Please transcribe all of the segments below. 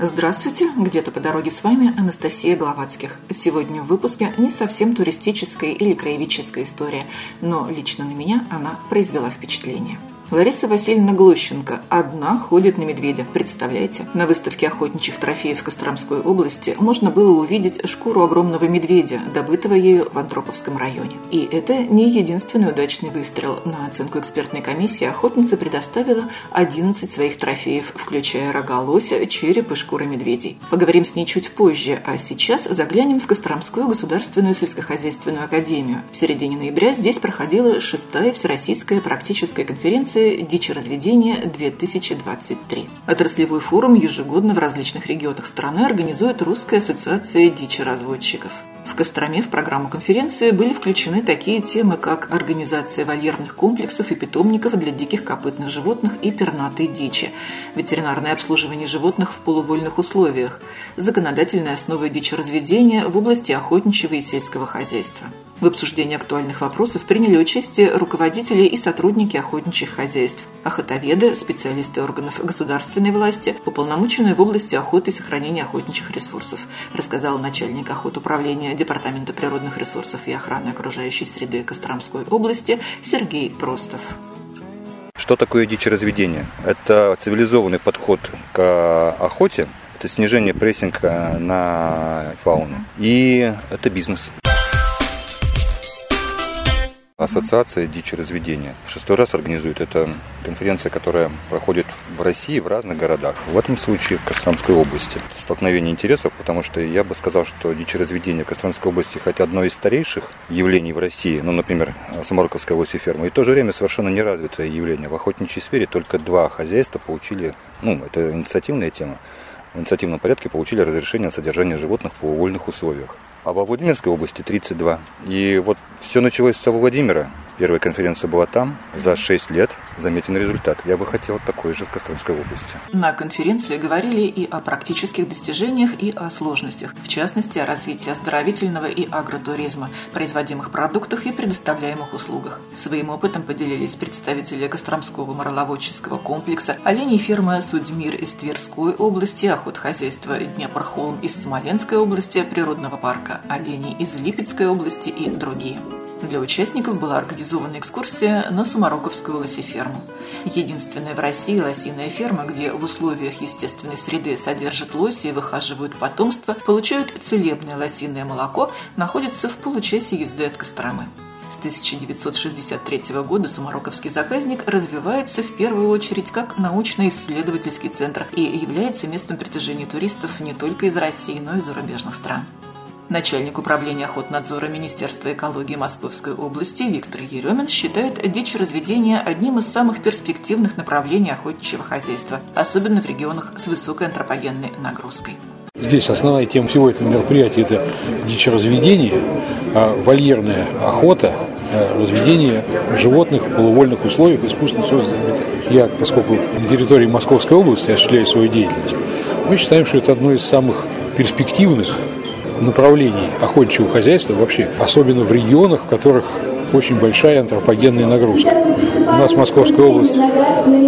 Здравствуйте, где-то по дороге с вами Анастасия Гловацких. Сегодня в выпуске не совсем туристическая или краеведческая история, но лично на меня она произвела впечатление. Лариса Васильевна Глощенко одна ходит на медведя. Представляете? На выставке охотничьих трофеев Костромской области можно было увидеть шкуру огромного медведя, добытого ею в Антроповском районе. И это не единственный удачный выстрел. На оценку экспертной комиссии охотница предоставила 11 своих трофеев, включая рога лося, череп и шкуры медведей. Поговорим с ней чуть позже, а сейчас заглянем в Костромскую государственную сельскохозяйственную академию. В середине ноября здесь проходила шестая всероссийская практическая конференция конференции «Дичеразведение-2023». Отраслевой форум ежегодно в различных регионах страны организует Русская ассоциация дичеразводчиков. В Костроме в программу конференции были включены такие темы, как организация вольерных комплексов и питомников для диких копытных животных и пернатой дичи, ветеринарное обслуживание животных в полувольных условиях, законодательная основа дичеразведения в области охотничьего и сельского хозяйства. В обсуждении актуальных вопросов приняли участие руководители и сотрудники охотничьих хозяйств, охотоведы, специалисты органов государственной власти, уполномоченные в области охоты и сохранения охотничьих ресурсов, рассказал начальник охотуправления Департамента природных ресурсов и охраны окружающей среды Костромской области Сергей Простов. Что такое дичеразведение? Это цивилизованный подход к охоте, это снижение прессинга на фауну. И это бизнес. Ассоциация дичи разведения. Шестой раз организует. Это конференция, которая проходит в России в разных городах. В этом случае в Костромской области. Столкновение интересов, потому что я бы сказал, что дичеразведение в Костромской области хоть одно из старейших явлений в России, ну, например, Самарковская область ферма, и в то же время совершенно неразвитое явление. В охотничьей сфере только два хозяйства получили, ну, это инициативная тема, в инициативном порядке получили разрешение на содержание животных в вольных условиях а во Владимирской области 32. И вот все началось со Владимира. Первая конференция была там. За 6 лет заметен результат. Я бы хотел такой же в Костромской области. На конференции говорили и о практических достижениях, и о сложностях. В частности, о развитии оздоровительного и агротуризма, производимых продуктах и предоставляемых услугах. Своим опытом поделились представители Костромского мороловодческого комплекса, оленей фермы «Судьмир» из Тверской области, охотхозяйства «Днепр-Холм» из Смоленской области, природного парка «Оленей» из Липецкой области и другие. Для участников была организована экскурсия на Сумароковскую лосиферму. Единственная в России лосиная ферма, где в условиях естественной среды содержат лоси и выхаживают потомство, получают целебное лосиное молоко, находится в получасе езды от Костромы. С 1963 года Сумароковский заказник развивается в первую очередь как научно-исследовательский центр и является местом притяжения туристов не только из России, но и зарубежных стран. Начальник управления охотнадзора Министерства экологии Московской области Виктор Еремин считает дичь разведения одним из самых перспективных направлений охотничьего хозяйства, особенно в регионах с высокой антропогенной нагрузкой. Здесь основная тема всего этого мероприятия – это дичеразведение, а вольерная охота, а разведение животных в полувольных условиях искусственно созданных. Я, поскольку на территории Московской области осуществляю свою деятельность, мы считаем, что это одно из самых перспективных направлений охотничьего хозяйства вообще, особенно в регионах, в которых очень большая антропогенная нагрузка. У нас в Московской области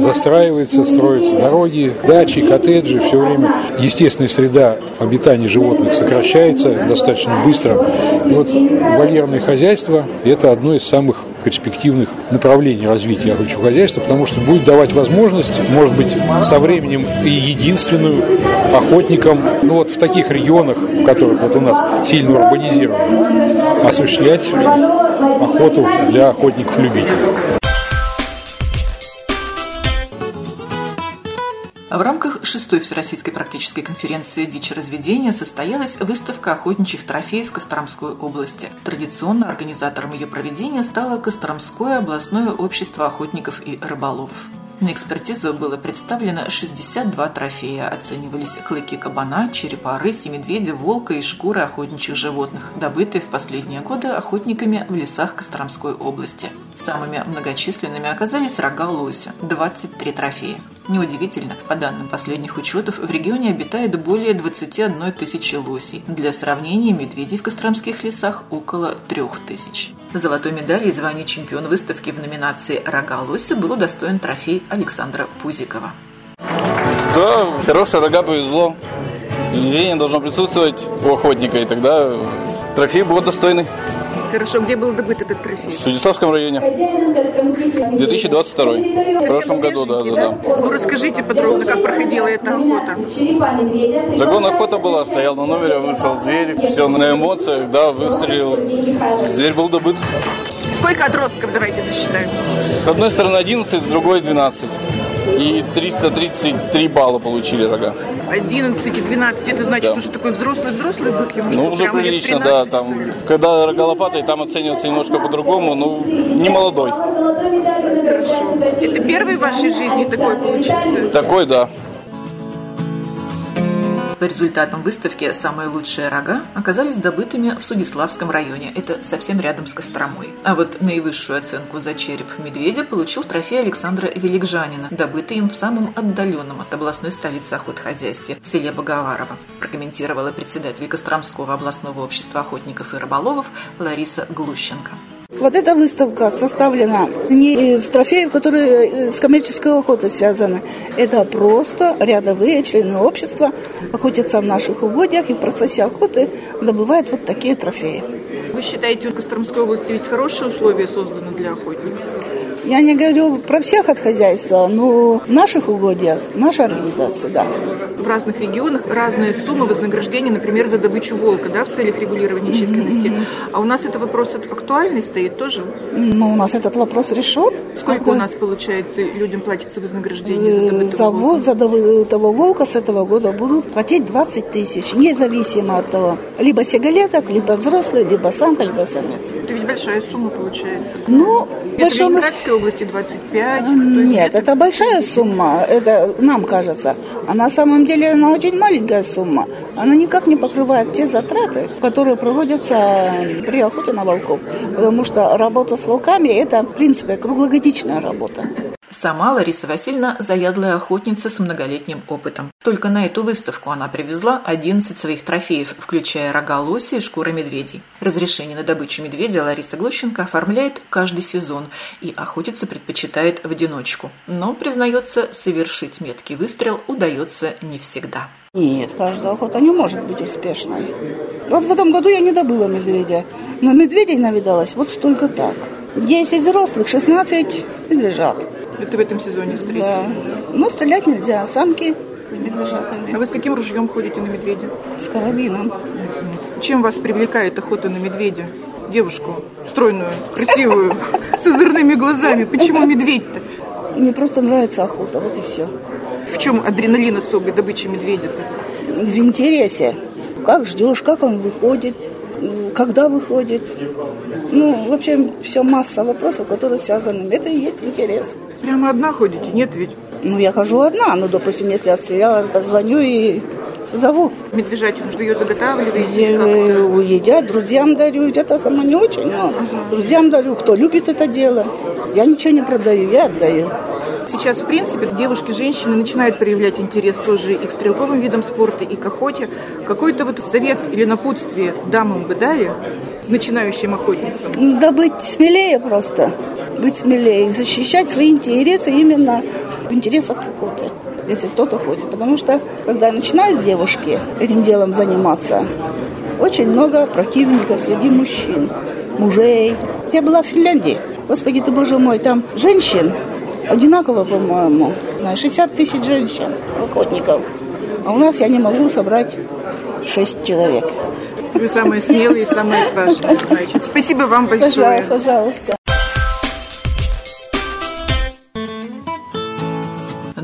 застраивается, строятся дороги, дачи, коттеджи, все время естественная среда обитания животных сокращается достаточно быстро. И вот вольерное хозяйство – это одно из самых перспективных направлений развития охотничьего хозяйства, потому что будет давать возможность, может быть, со временем и единственную охотникам, ну вот в таких регионах, в которых вот у нас сильно урбанизировано, осуществлять охоту для охотников-любителей. В рамках шестой Всероссийской практической конференции «Дичь разведения» состоялась выставка охотничьих трофеев Костромской области. Традиционно организатором ее проведения стало Костромское областное общество охотников и рыболовов. На экспертизу было представлено 62 трофея. Оценивались клыки кабана, черепа рыси, медведя, волка и шкуры охотничьих животных, добытые в последние годы охотниками в лесах Костромской области. Самыми многочисленными оказались рога лося – 23 трофея. Неудивительно, по данным последних учетов, в регионе обитает более 21 тысячи лосей. Для сравнения, медведей в Костромских лесах около 3 тысяч. Золотой медали и звание чемпион выставки в номинации «Рога лося» был удостоен трофей Александра Пузикова. Да, хорошая рога повезло. Везение должно присутствовать у охотника, и тогда трофей будет достойный. Хорошо, где был добыт этот трофей? В Судиславском районе. 2022. В прошлом году, да, да, да. Ну, расскажите подробно, как проходила эта охота. Загон охота была, стоял на номере, вышел зверь, все на эмоциях, да, выстрелил. Зверь был добыт. Сколько отростков, давайте засчитаем? С одной стороны 11, с другой 12. И 333 балла получили рога. 11 и 12, это значит Да. уже такой взрослый-взрослый бык? ему Ну, уже прилично, 13? да. Там, когда рога лопатой, там оценивается немножко по-другому, ну, не молодой. Это первый в вашей жизни такой получился? Такой, да. По результатам выставки «Самые лучшие рога» оказались добытыми в Судиславском районе. Это совсем рядом с Костромой. А вот наивысшую оценку за череп медведя получил трофей Александра Великжанина, добытый им в самом отдаленном от областной столицы охотхозяйстве в селе Боговарово, прокомментировала председатель Костромского областного общества охотников и рыболовов Лариса Глущенко. Вот эта выставка составлена не из трофеев, которые э, с коммерческой охотой связаны. Это просто рядовые члены общества охотятся в наших угодьях и в процессе охоты добывают вот такие трофеи. Вы считаете, в Костромской области ведь хорошие условия созданы для охотников? Я не говорю про всех от хозяйства, но в наших угодьях, наша организация, да. В разных регионах разные суммы вознаграждения, например, за добычу волка, да, в целях регулирования численности. А у нас это вопрос актуальный стоит тоже? Но у нас этот вопрос решен. Сколько Это, у нас, получается, людям платится вознаграждение за э, добытого За, волка? вол- за добытого волка с этого года будут платить 20 тысяч, независимо от того, либо сигалеток, либо взрослый, либо самка, либо самец. Это ведь большая сумма получается. Ну, Это большому... области 25. А, то есть Нет, это большая сумма, это нам кажется. А на самом деле она очень маленькая сумма. Она никак не покрывает те затраты, которые проводятся при охоте на волков. Потому что работа с волками – это, в принципе, круглогодичная работа. Сама Лариса Васильевна заядлая охотница с многолетним опытом. Только на эту выставку она привезла 11 своих трофеев, включая рога лоси и шкуры медведей. Разрешение на добычу медведя Лариса Глущенко оформляет каждый сезон и охотиться предпочитает в одиночку. Но, признается, совершить меткий выстрел удается не всегда. Нет, каждая охота не может быть успешной. Вот в этом году я не добыла медведя. Но медведей навидалось вот столько так. 10 взрослых, 16 медвежат. Это в этом сезоне встретили. Да. Но стрелять нельзя, самки с медвежатами. А вы с каким ружьем ходите на медведя? С карабином. Чем вас привлекает охота на медведя? Девушку, стройную, красивую, с озорными глазами. Почему медведь-то? Мне просто нравится охота, вот и все. В чем адреналин особый добычи медведя-то? В интересе. Как ждешь, как он выходит, когда выходит. Ну, вообще, все масса вопросов, которые связаны. Это и есть интерес. Прямо одна ходите? Нет ведь? Ну, я хожу одна, ну, допустим, если отстрелялась, позвоню и зову. Медвежатину что ее заготавливаете? Э, едят, друзьям дарю. Я-то сама не очень, но друзьям дарю, кто любит это дело. Я ничего не продаю, я отдаю. Сейчас, в принципе, девушки, женщины начинают проявлять интерес тоже и к стрелковым видам спорта, и к охоте. Какой-то вот совет или напутствие дамам бы дали, начинающим охотницам? Да быть смелее просто. Быть смелее защищать свои интересы именно в интересах охоты. Если кто-то хочет. Потому что, когда начинают девушки этим делом заниматься, очень много противников среди мужчин, мужей. Я была в Финляндии. Господи ты, боже мой, там женщин одинаково, по-моему. Знаю, 60 тысяч женщин, охотников. А у нас я не могу собрать 6 человек. Вы самые смелые самые отважные, значит. Спасибо вам большое. Пожалуйста, пожалуйста.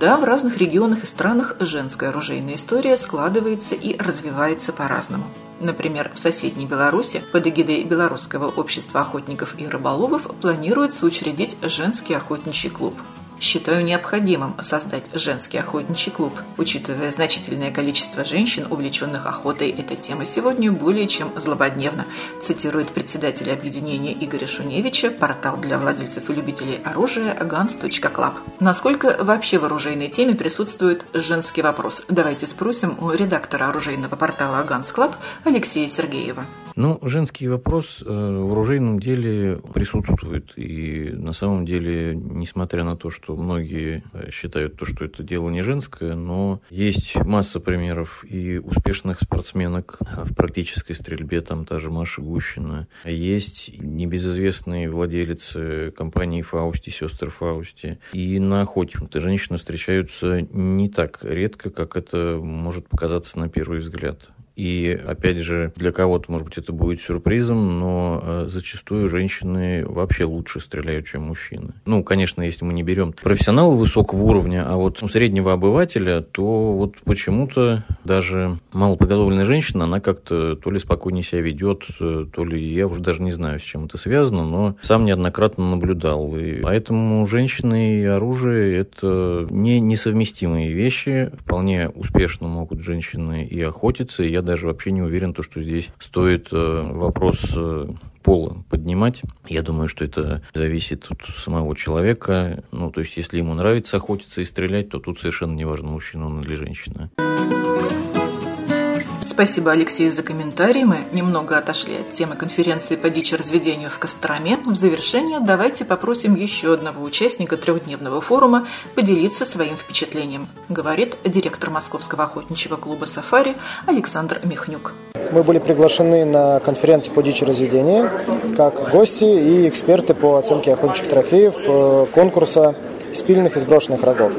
Да, в разных регионах и странах женская оружейная история складывается и развивается по-разному. Например, в соседней Беларуси под эгидой Белорусского общества охотников и рыболовов планируется учредить женский охотничий клуб. Считаю необходимым создать женский охотничий клуб. Учитывая значительное количество женщин, увлеченных охотой, эта тема сегодня более чем злободневна, цитирует председатель объединения Игоря Шуневича, портал для владельцев и любителей оружия guns.club. Насколько вообще в оружейной теме присутствует женский вопрос? Давайте спросим у редактора оружейного портала Guns Club Алексея Сергеева. Ну, женский вопрос э, в оружейном деле присутствует. И на самом деле, несмотря на то, что что многие э, считают то, что это дело не женское, но есть масса примеров и успешных спортсменок в практической стрельбе, там та же Маша Гущина. Есть небезызвестные владелицы компании Фаусти, сестры Фаусти. И на охоте женщины встречаются не так редко, как это может показаться на первый взгляд. И, опять же, для кого-то, может быть, это будет сюрпризом, но э, зачастую женщины вообще лучше стреляют, чем мужчины. Ну, конечно, если мы не берем профессионала высокого уровня, а вот среднего обывателя, то вот почему-то даже малоподготовленная женщина, она как-то то ли спокойнее себя ведет, э, то ли я уже даже не знаю, с чем это связано, но сам неоднократно наблюдал. И поэтому женщины и оружие – это не несовместимые вещи. Вполне успешно могут женщины и охотиться, и я даже вообще не уверен, то, что здесь стоит э, вопрос э, пола поднимать. Я думаю, что это зависит от самого человека. Ну, то есть, если ему нравится охотиться и стрелять, то тут совершенно не важно, мужчина он или женщина. Спасибо Алексею за комментарий. Мы немного отошли от темы конференции по дичи разведению в Костроме. В завершение давайте попросим еще одного участника трехдневного форума поделиться своим впечатлением, говорит директор Московского охотничьего клуба «Сафари» Александр Михнюк. Мы были приглашены на конференцию по дичи разведения как гости и эксперты по оценке охотничьих трофеев э, конкурса спильных и сброшенных рогов.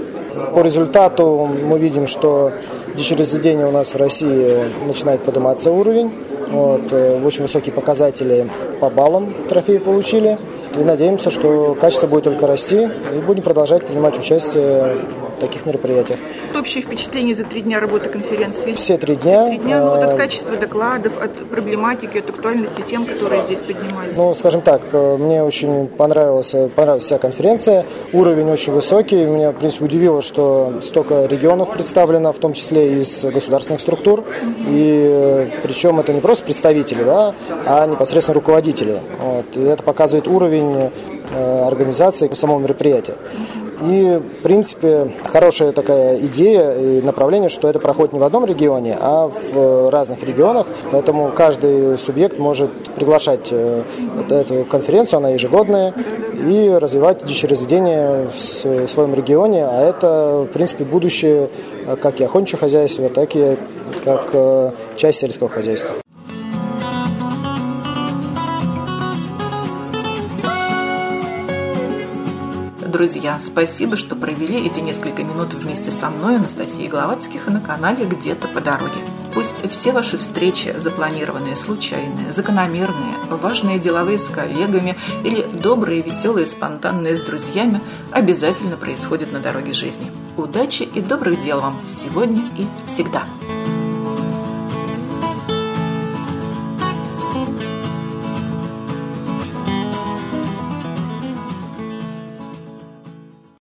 По результату мы видим, что дичерезидения у нас в России начинает подниматься уровень. Вот, э, очень высокие показатели по баллам трофеи получили. И надеемся, что качество будет только расти и будем продолжать принимать участие таких мероприятиях. Общее впечатление за три дня работы конференции? Все три дня. Три дня, ну, вот от э, качества докладов, от проблематики, от актуальности тем, которые здесь поднимались. Ну, скажем так, э, мне очень понравилась, понравилась вся конференция. Уровень очень высокий. Меня, в принципе, удивило, что столько регионов представлено, в том числе из государственных структур. И э, причем это не просто представители, да, а непосредственно руководители. Вот. И это показывает уровень организации самого мероприятия. И, в принципе, хорошая такая идея и направление, что это проходит не в одном регионе, а в разных регионах. Поэтому каждый субъект может приглашать э, эту конференцию, она ежегодная, и развивать дичеразведение в своем регионе. А это, в принципе, будущее э, как и охотничьего хозяйства, так и как э, часть сельского хозяйства. Друзья, спасибо, что провели эти несколько минут вместе со мной, Анастасией Гловацких, на канале «Где-то по дороге». Пусть все ваши встречи, запланированные, случайные, закономерные, важные деловые с коллегами или добрые, веселые, спонтанные с друзьями, обязательно происходят на дороге жизни. Удачи и добрых дел вам сегодня и всегда!